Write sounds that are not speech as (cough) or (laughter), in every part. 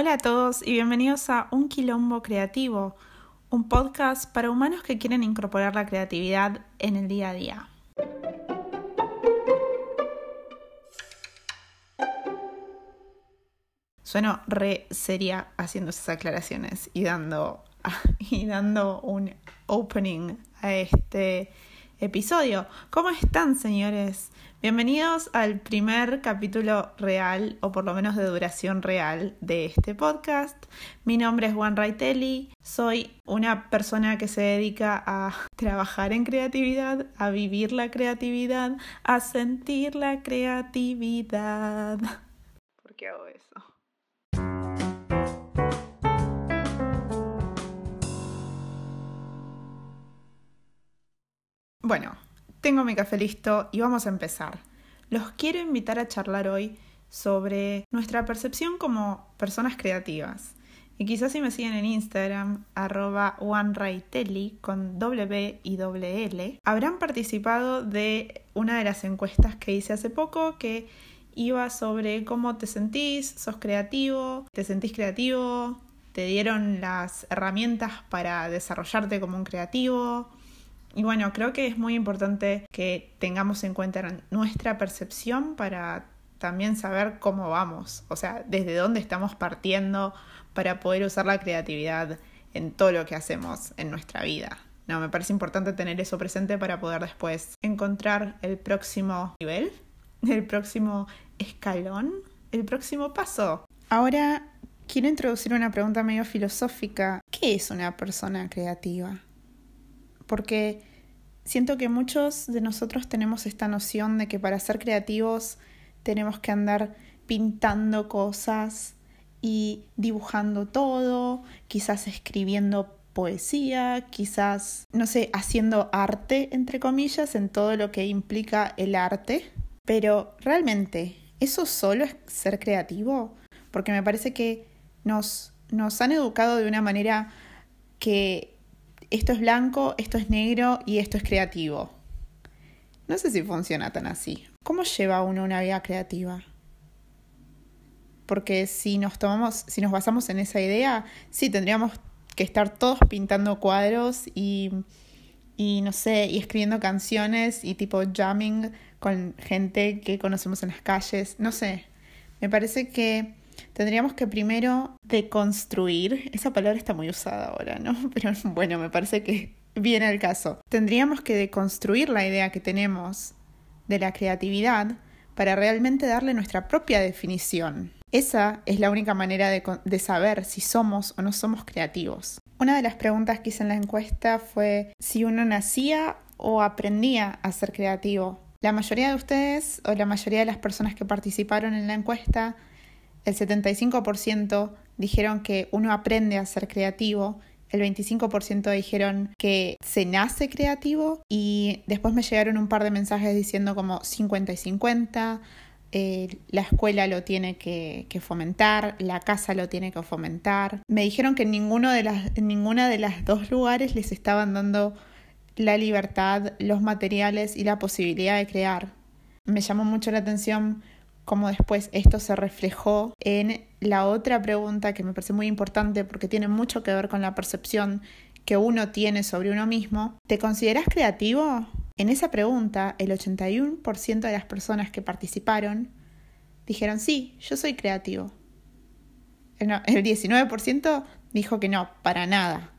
Hola a todos y bienvenidos a Un Quilombo Creativo, un podcast para humanos que quieren incorporar la creatividad en el día a día. Sueno re seria haciendo esas aclaraciones y dando, (laughs) y dando un opening a este episodio. ¿Cómo están, señores? Bienvenidos al primer capítulo real, o por lo menos de duración real, de este podcast. Mi nombre es Juan Raitelli, soy una persona que se dedica a trabajar en creatividad, a vivir la creatividad, a sentir la creatividad. ¿Por qué hago eso? Bueno, tengo mi café listo y vamos a empezar. Los quiero invitar a charlar hoy sobre nuestra percepción como personas creativas. Y quizás si me siguen en Instagram, arroba OneRaitelli con W y doble L, habrán participado de una de las encuestas que hice hace poco que iba sobre cómo te sentís, sos creativo, te sentís creativo, te dieron las herramientas para desarrollarte como un creativo, y bueno, creo que es muy importante que tengamos en cuenta nuestra percepción para también saber cómo vamos, o sea, desde dónde estamos partiendo para poder usar la creatividad en todo lo que hacemos en nuestra vida. No, me parece importante tener eso presente para poder después encontrar el próximo nivel, el próximo escalón, el próximo paso. Ahora quiero introducir una pregunta medio filosófica. ¿Qué es una persona creativa? Porque siento que muchos de nosotros tenemos esta noción de que para ser creativos tenemos que andar pintando cosas y dibujando todo, quizás escribiendo poesía, quizás, no sé, haciendo arte, entre comillas, en todo lo que implica el arte. Pero realmente, ¿eso solo es ser creativo? Porque me parece que nos, nos han educado de una manera que esto es blanco, esto es negro y esto es creativo. No sé si funciona tan así. ¿Cómo lleva uno una vida creativa? Porque si nos tomamos, si nos basamos en esa idea, sí tendríamos que estar todos pintando cuadros y, y no sé, y escribiendo canciones y tipo jamming con gente que conocemos en las calles. No sé. Me parece que tendríamos que primero deconstruir, esa palabra está muy usada ahora, ¿no? (laughs) Pero bueno, me parece que viene al caso. Tendríamos que deconstruir la idea que tenemos de la creatividad para realmente darle nuestra propia definición. Esa es la única manera de, de, saber si somos o no somos creativos. Una de las preguntas que hice en la encuesta fue si uno nacía o aprendía a ser creativo. La mayoría de ustedes o la mayoría de las personas que participaron en la encuesta el 75% dijeron que uno aprende a ser creativo, el 25% dijeron que se nace creativo y después me llegaron un par de mensajes diciendo como 50 y 50, eh, la escuela lo tiene que, fomentar, la casa lo tiene que fomentar. Me dijeron que ninguno de las, en ninguna de las dos lugares les estaban dando la libertad, los materiales y la posibilidad de crear. Me llamó mucho la atención cómo después esto se reflejó en la otra pregunta que me parece muy importante porque tiene mucho que ver con la percepción que uno tiene sobre uno mismo. ¿Te consideras creativo? En esa pregunta, el 81% de las personas que participaron dijeron sí, yo soy creativo. El 19% dijo que no, para nada,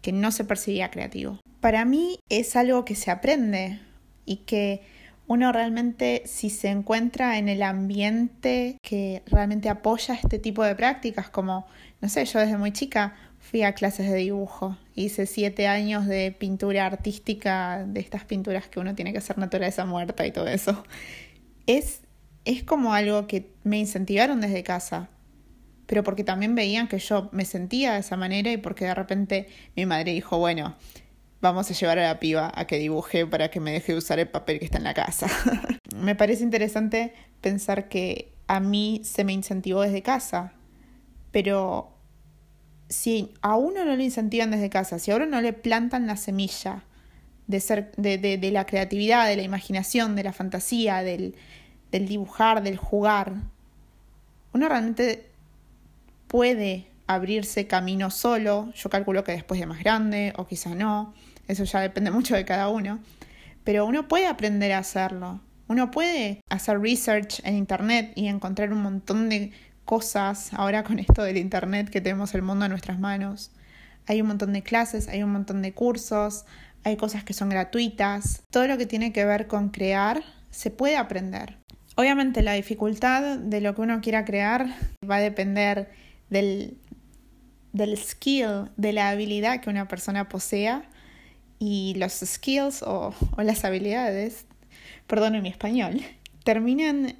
que no se percibía creativo. Para mí es algo que se aprende y que uno realmente si se encuentra en el ambiente que realmente apoya este tipo de prácticas, como, no sé, yo desde muy chica fui a clases de dibujo, hice siete años de pintura artística, de estas pinturas que uno tiene que hacer naturaleza muerta y todo eso. Es, es como algo que me incentivaron desde casa, pero porque también veían que yo me sentía de esa manera y porque de repente mi madre dijo, bueno, vamos a llevar a la piba a que dibuje para que me deje usar el papel que está en la casa. (laughs) me parece interesante pensar que a mí se me incentivó desde casa, pero si a uno no le incentivan desde casa, si a uno no le plantan la semilla de, de, de, la creatividad, de la imaginación, de la fantasía, del, del dibujar, del jugar, uno realmente puede abrirse camino solo, yo calculo que después de más grande o quizá no, eso ya depende mucho de cada uno, pero uno puede aprender a hacerlo, uno puede hacer research en Internet y encontrar un montón de cosas ahora con esto del Internet que tenemos el mundo a nuestras manos. Hay un montón de clases, hay un montón de cursos, hay cosas que son gratuitas. Todo lo que tiene que ver con crear se puede aprender. Obviamente la dificultad de lo que uno quiera crear va a depender del, del skill, de la habilidad que una persona posea y los skills o, las habilidades, perdón en mi español, terminan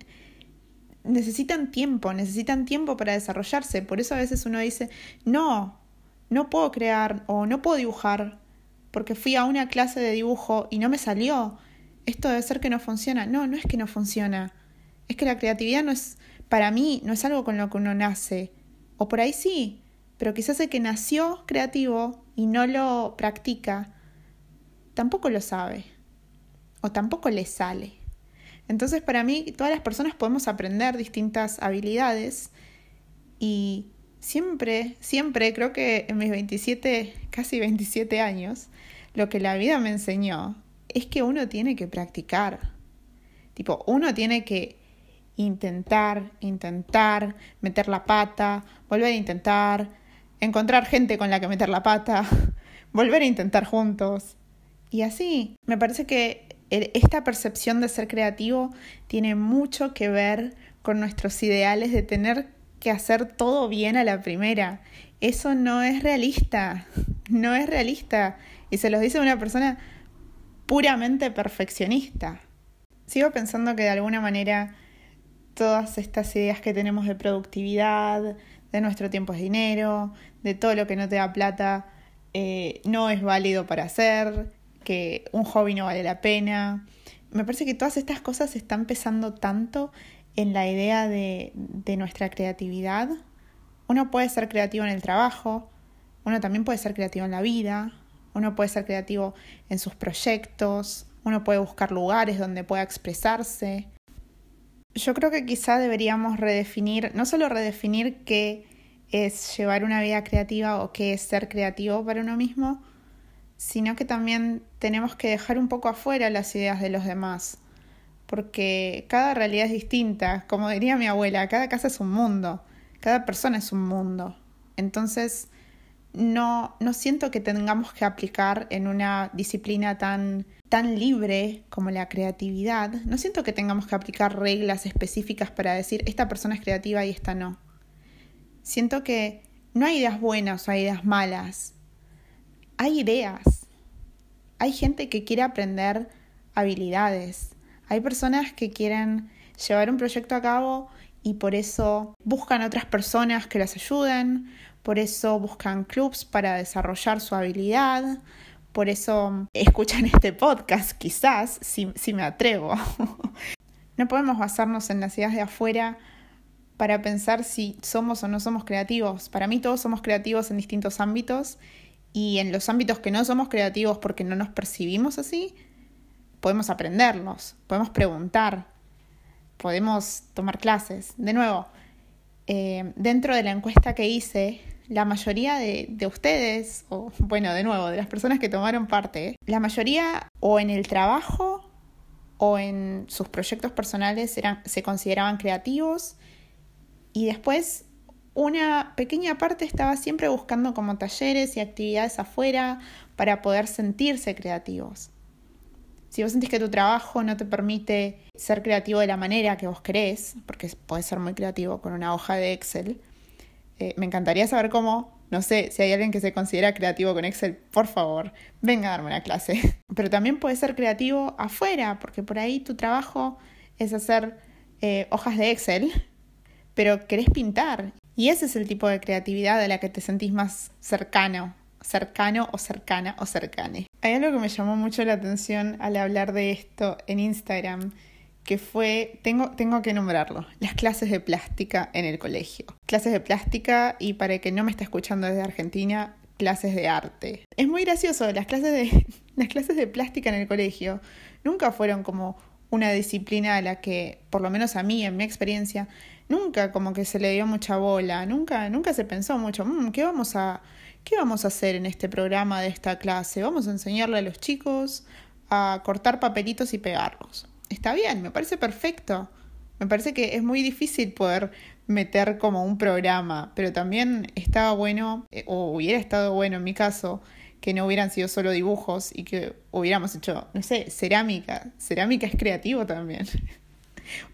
necesitan tiempo, necesitan tiempo para desarrollarse. Por eso a veces uno dice, no, no puedo crear o no puedo dibujar porque fui a una clase de dibujo y no me salió. Esto debe ser que no funciona. No, no es que no funciona. Es que la creatividad no es, para mí, no es algo con lo que uno nace. O por ahí sí, pero quizás el que nació creativo y no lo practica, tampoco lo sabe. O tampoco le sale. Entonces, para mí, todas las personas podemos aprender distintas habilidades y siempre, siempre, creo que en mis 27, casi 27 años, lo que la vida me enseñó es que uno tiene que practicar. Tipo, uno tiene que intentar, intentar, meter la pata, volver a intentar, encontrar gente con la que meter la pata, (laughs) volver a intentar juntos. Y así, me parece que esta percepción de ser creativo tiene mucho que ver con nuestros ideales de tener que hacer todo bien a la primera. Eso no es realista, no es realista. Y se los dice una persona puramente perfeccionista. Sigo pensando que de alguna manera todas estas ideas que tenemos de productividad, de nuestro tiempo es dinero, de todo lo que no te da plata, eh, no es válido para hacer, que un hobby no vale la pena. Me parece que todas estas cosas están pesando tanto en la idea de, de nuestra creatividad. Uno puede ser creativo en el trabajo, uno también puede ser creativo en la vida, uno puede ser creativo en sus proyectos, uno puede buscar lugares donde pueda expresarse. Yo creo que quizá deberíamos redefinir, no solo redefinir qué es llevar una vida creativa o qué es ser creativo para uno mismo, sino que también tenemos que dejar un poco afuera las ideas de los demás, porque cada realidad es distinta, como diría mi abuela, cada casa es un mundo, cada persona es un mundo. Entonces, no, no siento que tengamos que aplicar en una disciplina tan, tan libre como la creatividad, no siento que tengamos que aplicar reglas específicas para decir esta persona es creativa y esta no. Siento que no hay ideas buenas o hay ideas malas, hay ideas. Hay gente que quiere aprender habilidades. Hay personas que quieren llevar un proyecto a cabo y por eso buscan otras personas que las ayuden, por eso buscan clubs para desarrollar su habilidad, por eso escuchan este podcast, quizás, si, si me atrevo. (laughs) no podemos basarnos en las ideas de afuera para pensar si somos o no somos creativos. Para mí todos somos creativos en distintos ámbitos y en los ámbitos que no somos creativos porque no nos percibimos así, podemos aprenderlos, podemos preguntar, podemos tomar clases. De nuevo, eh, dentro de la encuesta que hice, la mayoría de, de, ustedes, o bueno, de nuevo, de las personas que tomaron parte, la mayoría o en el trabajo o en sus proyectos personales eran, se consideraban creativos y después una pequeña parte estaba siempre buscando como talleres y actividades afuera para poder sentirse creativos. Si vos sentís que tu trabajo no te permite ser creativo de la manera que vos querés, porque podés ser muy creativo con una hoja de Excel, eh, me encantaría saber cómo, no sé, si hay alguien que se considera creativo con Excel, por favor, venga a darme una clase. (laughs) Pero también puedes ser creativo afuera, porque por ahí tu trabajo es hacer eh, hojas de Excel, pero querés pintar y ese es el tipo de creatividad a la que te sentís más cercano, cercano o cercana o cercane. Hay algo que me llamó mucho la atención al hablar de esto en Instagram, que fue, tengo, tengo que nombrarlo, las clases de plástica en el colegio. Clases de plástica y para el que no me está escuchando desde Argentina, clases de arte. Es muy gracioso, las clases de, (laughs) las clases de plástica en el colegio nunca fueron como una disciplina a la que, por lo menos a mí, en mi experiencia, nunca como que se le dio mucha bola, nunca, nunca se pensó mucho, mm, ¿qué vamos a, qué vamos a hacer en este programa de esta clase? Vamos a enseñarle a los chicos a cortar papelitos y pegarlos. Está bien, me parece perfecto. Me parece que es muy difícil poder meter como un programa, pero también estaba bueno, eh, o hubiera estado bueno en mi caso, que no hubieran sido solo dibujos y que hubiéramos hecho, no sé, cerámica. Cerámica es creativo también. (laughs)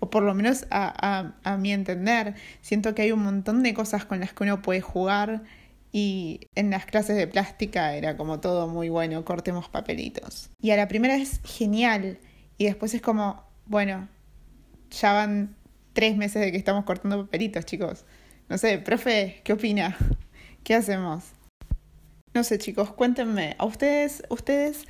o por lo menos a, a, a mi entender, siento que hay un montón de cosas con las que uno puede jugar y en las clases de plástica era como todo muy bueno, cortemos papelitos. Y a la primera es genial y después es como, bueno, ya van tres meses de que estamos cortando papelitos, chicos. No sé, profe, ¿qué opina? (laughs) ¿Qué hacemos? No sé, chicos, cuéntenme, ¿a ustedes, ustedes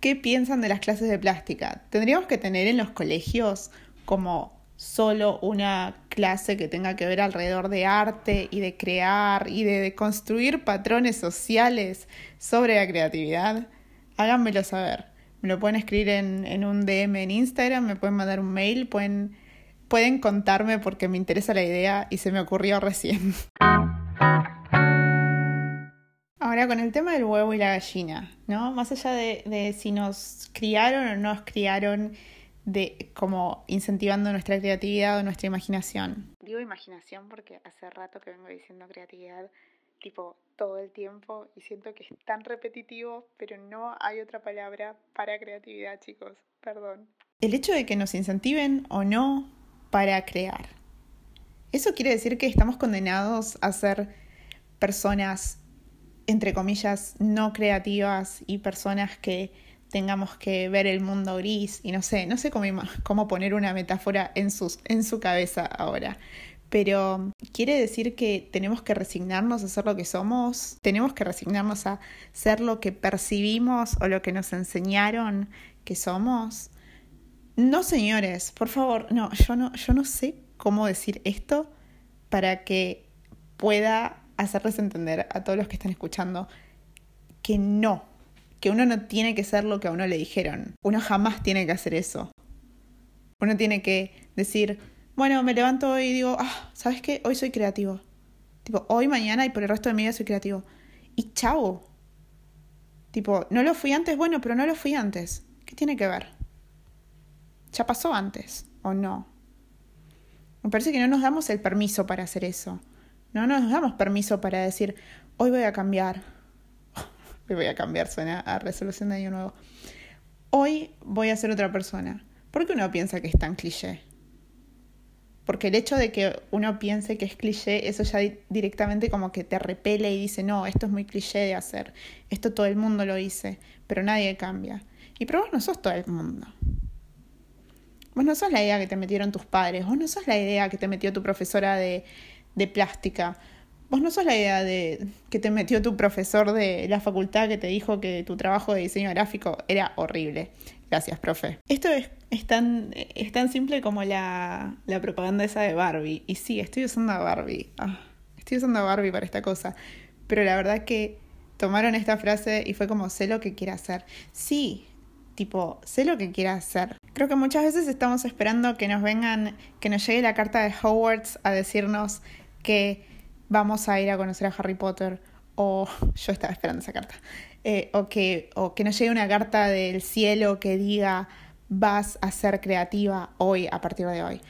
qué piensan de las clases de plástica? ¿Tendríamos que tener en los colegios como solo una clase que tenga que ver alrededor de arte y de crear y de, construir patrones sociales sobre la creatividad, háganmelo saber. Me lo pueden escribir en, en, un DM en Instagram, me pueden mandar un mail, pueden, pueden contarme porque me interesa la idea y se me ocurrió recién. Ahora con el tema del huevo y la gallina, ¿no? Más allá de, de si nos criaron o no nos criaron de como incentivando nuestra creatividad o nuestra imaginación. Digo imaginación porque hace rato que vengo diciendo creatividad tipo todo el tiempo y siento que es tan repetitivo, pero no hay otra palabra para creatividad, chicos. Perdón. El hecho de que nos incentiven o no para crear. Eso quiere decir que estamos condenados a ser personas, entre comillas, no creativas y personas que tengamos que ver el mundo gris y no sé, no sé cómo, cómo poner una metáfora en, sus, en su cabeza ahora. Pero quiere decir que tenemos que resignarnos a ser lo que somos, tenemos que resignarnos a ser lo que percibimos o lo que nos enseñaron que somos. No, señores, por favor, no, yo no, yo no sé cómo decir esto para que pueda hacerles entender a todos los que están escuchando que no, que uno no tiene que ser lo que a uno le dijeron. Uno jamás tiene que hacer eso. Uno tiene que decir, bueno, me levanto y digo, ah, ¿sabes qué? Hoy soy creativo. Tipo, hoy, mañana y por el resto de mi vida soy creativo. Y chao. Tipo, no lo fui antes, bueno, pero no lo fui antes. ¿Qué tiene que ver? ¿Ya pasó antes o no? Me parece que no nos damos el permiso para hacer eso. No nos damos permiso para decir, hoy voy a cambiar me voy a cambiar, suena a resolución de año nuevo. Hoy voy a ser otra persona. ¿Por qué uno piensa que es tan cliché? Porque el hecho de que uno piense que es cliché, eso ya directamente como que te repele y dice, no, esto es muy cliché de hacer, esto todo el mundo lo dice, pero nadie cambia. Y pero vos no sos todo el mundo. Vos no sos la idea que te metieron tus padres, vos no sos la idea que te metió tu profesora de, de plástica, Vos no sos la idea de que te metió tu profesor de la facultad que te dijo que tu trabajo de diseño gráfico era horrible. Gracias, profe. Esto es, es, tan, es tan simple como la, la, propaganda esa de Barbie. Y sí, estoy usando a Barbie. Ah, estoy usando a Barbie para esta cosa. Pero la verdad que tomaron esta frase y fue como, sé lo que quiere hacer. Sí, tipo, sé lo que quiere hacer. Creo que muchas veces estamos esperando que nos vengan, que nos llegue la carta de Hogwarts a decirnos que vamos a ir a conocer a Harry Potter, o (laughs) yo estaba esperando esa carta, eh, o, que, o que nos llegue una carta del cielo que diga vas a ser creativa hoy, a partir de hoy.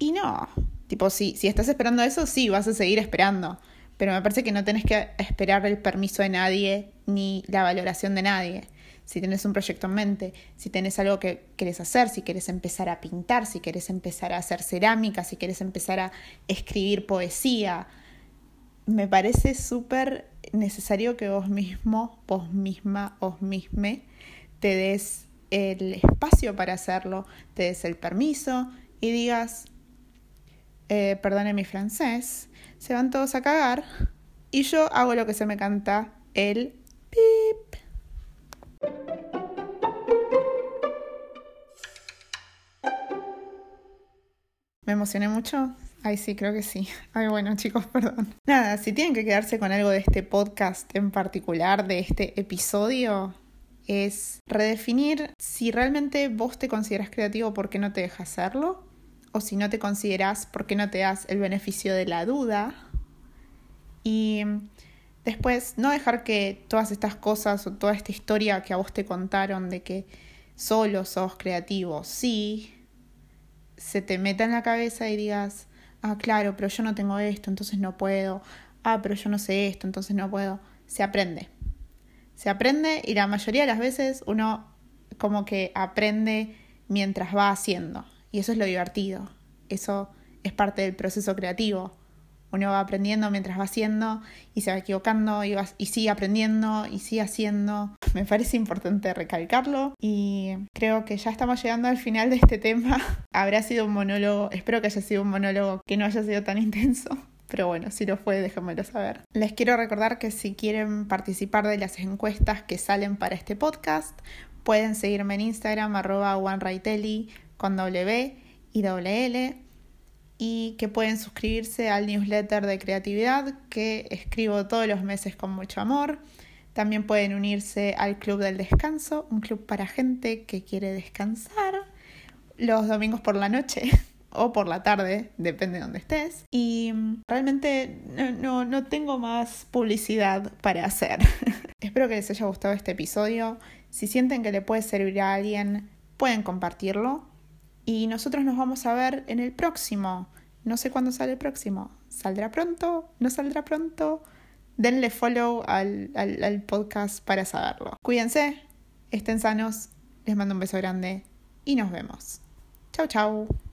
Y no, tipo, sí, si estás esperando eso, sí, vas a seguir esperando, pero me parece que no tenés que esperar el permiso de nadie ni la valoración de nadie si tienes un proyecto en mente, si tienes algo que quieres hacer, si quieres empezar a pintar, si quieres empezar a hacer cerámica, si quieres empezar a escribir poesía. Me parece súper necesario que vos mismo, vos misma, vos misme, te des el espacio para hacerlo, te des el permiso y digas, eh, perdone mi francés, se van todos a cagar y yo hago lo que se me canta el pip. ¿Me emocioné mucho? Ay, sí, creo que sí. (laughs) Ay, bueno, chicos, perdón. Nada, si tienen que quedarse con algo de este podcast en particular, de este episodio, es redefinir si realmente vos te consideras creativo, ¿por qué no te dejas hacerlo? o si no te consideras, ¿por qué no te das el beneficio de la duda? Y después, no dejar que todas estas cosas o toda esta historia que a vos te contaron de que solo sos creativo, sí, se te meta en la cabeza y digas, ah, claro, pero yo no tengo esto, entonces no puedo, ah, pero yo no sé esto, entonces no puedo. Se aprende. Se aprende y la mayoría de las veces uno como que aprende mientras va haciendo. Y eso es lo divertido. Eso es parte del proceso creativo. Uno va aprendiendo mientras va haciendo y se va equivocando y, y sigue aprendiendo y sigue haciendo. Me parece importante recalcarlo y creo que ya estamos llegando al final de este tema. (laughs) Habrá sido un monólogo, espero que haya sido un monólogo que no haya sido tan (laughs) intenso. Pero bueno, si lo fue, déjenmelo saber. Les quiero recordar que si quieren participar de las encuestas que salen para este podcast, pueden seguirme en Instagram, arroba con W y y que pueden suscribirse al newsletter de creatividad que escribo todos los meses con mucho amor. También pueden unirse al Club del Descanso, un club para gente que quiere descansar los domingos por la noche (laughs) o por la tarde, depende de dónde estés. Y realmente no, no tengo más publicidad para hacer. (laughs) Espero que les haya gustado este episodio. Si sienten que le puede servir a alguien, pueden compartirlo. Y nosotros nos vamos a ver en el próximo. No sé cuándo sale el próximo. ¿Saldrá pronto? ¿No saldrá pronto? Denle follow al, al, podcast para saberlo. Cuídense, estén sanos, les mando un beso grande y nos vemos. Chau, chau.